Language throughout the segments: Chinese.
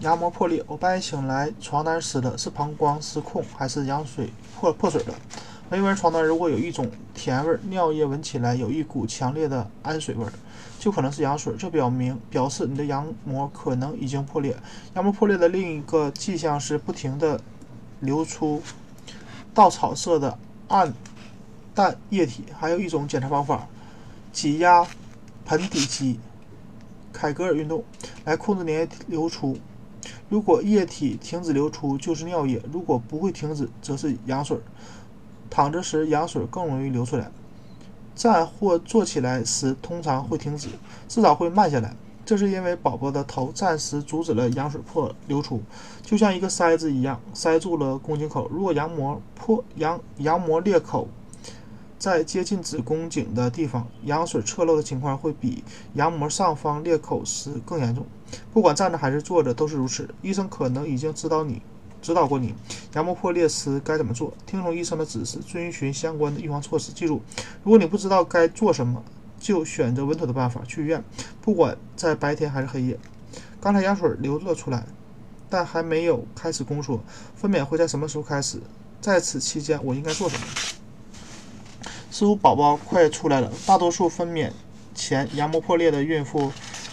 羊膜破裂，我半夜醒来，床单湿的，是膀胱失控还是羊水破破水了？闻闻床单，如果有一种甜味，尿液闻起来有一股强烈的氨水味，就可能是羊水。这表明表示你的羊膜可能已经破裂。羊膜破裂的另一个迹象是不停的流出稻草色的暗淡液体。还有一种检查方法，挤压盆底肌。凯格尔运动来控制粘液流出。如果液体停止流出，就是尿液；如果不会停止，则是羊水。躺着时，羊水更容易流出来；站或坐起来时，通常会停止，至少会慢下来。这是因为宝宝的头暂时阻止了羊水破流出，就像一个塞子一样，塞住了宫颈口。如果羊膜破羊羊膜裂口。在接近子宫颈的地方，羊水侧漏的情况会比羊膜上方裂口时更严重。不管站着还是坐着都是如此。医生可能已经指导你、指导过你，羊膜破裂时该怎么做。听从医生的指示，遵循相关的预防措施。记住，如果你不知道该做什么，就选择稳妥的办法，去医院。不管在白天还是黑夜。刚才羊水流了出来，但还没有开始宫缩。分娩会在什么时候开始？在此期间我应该做什么？似乎宝宝快出来了。大多数分娩前羊膜破裂的孕妇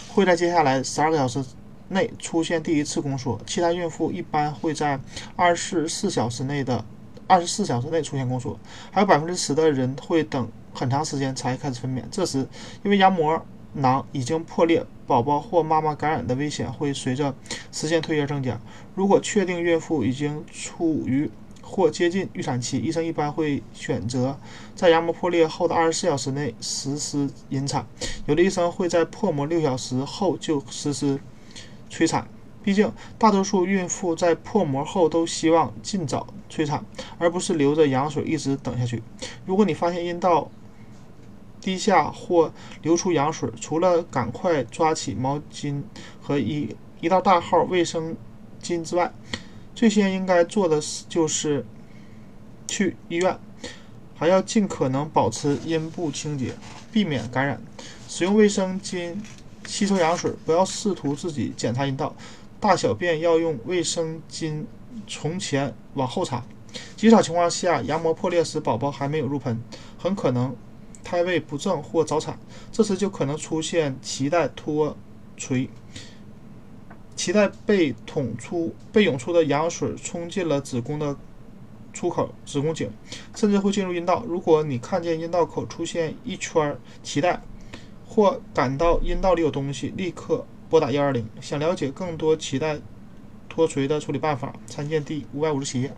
会在接下来十二个小时内出现第一次宫缩，其他孕妇一般会在二十四小时内的二十四小时内出现宫缩，还有百分之十的人会等很长时间才开始分娩。这时，因为羊膜囊已经破裂，宝宝或妈妈感染的危险会随着时间推移而增加。如果确定孕妇已经处于或接近预产期，医生一般会选择在羊膜破裂后的二十四小时内实施引产。有的医生会在破膜六小时后就实施催产。毕竟，大多数孕妇在破膜后都希望尽早催产，而不是留着羊水一直等下去。如果你发现阴道低下或流出羊水，除了赶快抓起毛巾和一一道大号卫生巾之外，最先应该做的是就是去医院，还要尽可能保持阴部清洁，避免感染。使用卫生巾吸收羊水，不要试图自己检查阴道。大小便要用卫生巾从前往后擦。极少情况下，羊膜破裂时宝宝还没有入盆，很可能胎位不正或早产，这时就可能出现脐带脱垂。脐带被捅出、被涌出的羊水冲进了子宫的出口——子宫颈，甚至会进入阴道。如果你看见阴道口出现一圈脐带，或感到阴道里有东西，立刻拨打幺二零。想了解更多脐带脱垂的处理办法，参见第五百五十七页。